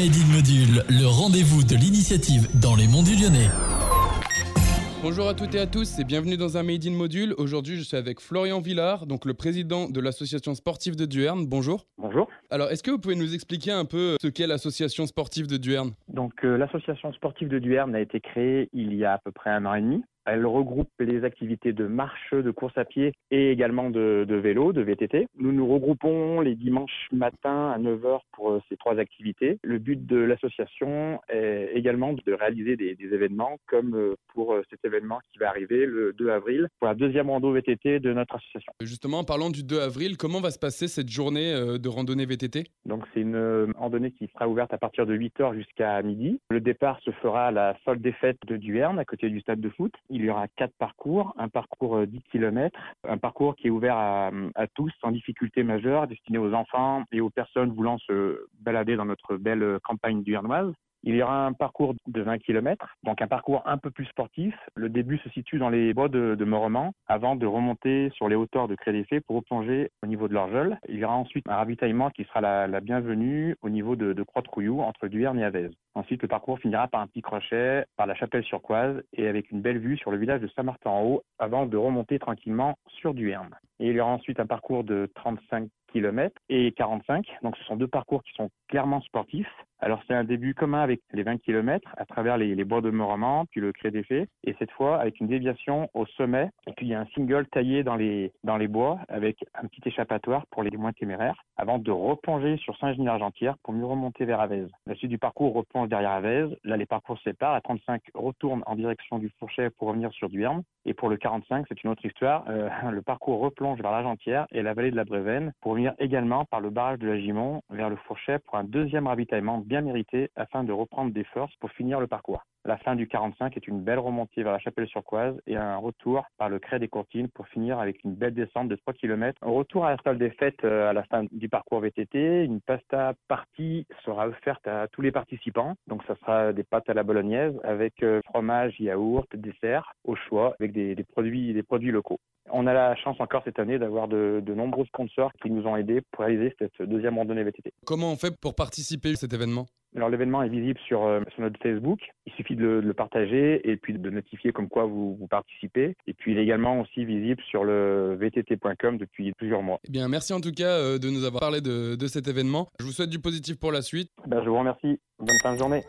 Made in Module, le rendez-vous de l'initiative dans les monts du Lyonnais. Bonjour à toutes et à tous et bienvenue dans un Made in Module. Aujourd'hui, je suis avec Florian Villard, donc le président de l'association sportive de Duerne. Bonjour. Bonjour. Alors, est-ce que vous pouvez nous expliquer un peu ce qu'est l'association sportive de Duerne Donc, euh, l'association sportive de Duerne a été créée il y a à peu près un an et demi. Elle regroupe les activités de marche, de course à pied et également de, vélo, de VTT. Nous nous regroupons les dimanches matins à 9h pour euh, ces trois activités. Le but de l'association est également de réaliser des, événements comme euh, pour euh, cet événement qui va arriver le 2 avril pour la deuxième rando VTT de notre association. Justement, en parlant du 2 avril, comment va se passer cette journée de randonnée VTT Donc c'est une randonnée qui sera ouverte à partir de 8h jusqu'à midi. Le départ se fera à la folle des fêtes de Duerne à côté du stade de foot il y aura quatre parcours, un parcours 10 euh, km, un parcours qui est ouvert à, tous sans difficulté majeure, destiné aux enfants et aux personnes voulant se balader dans notre belle campagne duernoise. Il y aura un parcours de 20 km, donc un parcours un peu plus sportif. Le début se situe dans les bois de, de avant de remonter sur les hauteurs de Crédéfé pour replonger au niveau de l'Orgeol. Il y aura ensuite un ravitaillement qui sera la, bienvenue au niveau de, de Croix-de-Couillou entre Duerne et Avez. Ensuite, le parcours finira par un petit crochet, par la chapelle sur Coise et avec une belle vue sur le village de Saint-Martin-en-Haut avant de remonter tranquillement sur Duerne. Et il y aura ensuite un parcours de 35 km et 45. Donc ce sont deux parcours qui sont clairement sportifs. Alors c'est un début commun avec les 20 km à travers les, bois de Morament, puis le Cré d'Effet, et cette fois avec une déviation au sommet. Et puis il y a un single taillé dans les, dans les bois avec un petit échappatoire pour les moins téméraires, avant de replonger sur Saint-Genis-Argentière pour mieux remonter vers Avez. La suite du parcours replonge derrière Avez. Là les parcours séparent. À 35 retourne en direction du Fourchet pour revenir sur Duerne. Et pour le 45, c'est une autre histoire. Euh, le parcours replonge vers l'Argentière et la vallée de la Brévenne pour venir également par le barrage de la Gimont vers le Fourchet pour un deuxième ravitaillement bien mérité afin de reprendre des forces pour finir le parcours. La fin du 45 est une belle remontée vers la Chapelle-sur-Coise et un retour par le Cré des Courtines pour finir avec une belle descente de 3 km. Un retour à la des fêtes euh, à la fin du parcours VTT. Une pasta partie sera offerte à tous les participants. Donc ça sera des pâtes à la bolognaise avec euh, fromage, yaourt, dessert au choix avec des, produits, des produits locaux. On a la chance encore cette année d'avoir de, nombreux sponsors qui nous ont aidés pour réaliser cette deuxième randonnée VTT. Comment on fait pour participer à cet événement? Alors l'événement est visible sur, euh, sur, notre Facebook. Il suffit de le, partager et puis de notifier comme quoi vous, vous, participez. Et puis il est également aussi visible sur le vtt.com depuis plusieurs mois. Eh bien, merci en tout cas euh, de nous avoir parlé de, de cet événement. Je vous souhaite du positif pour la suite. Ben, je vous remercie. Bonne fin de journée.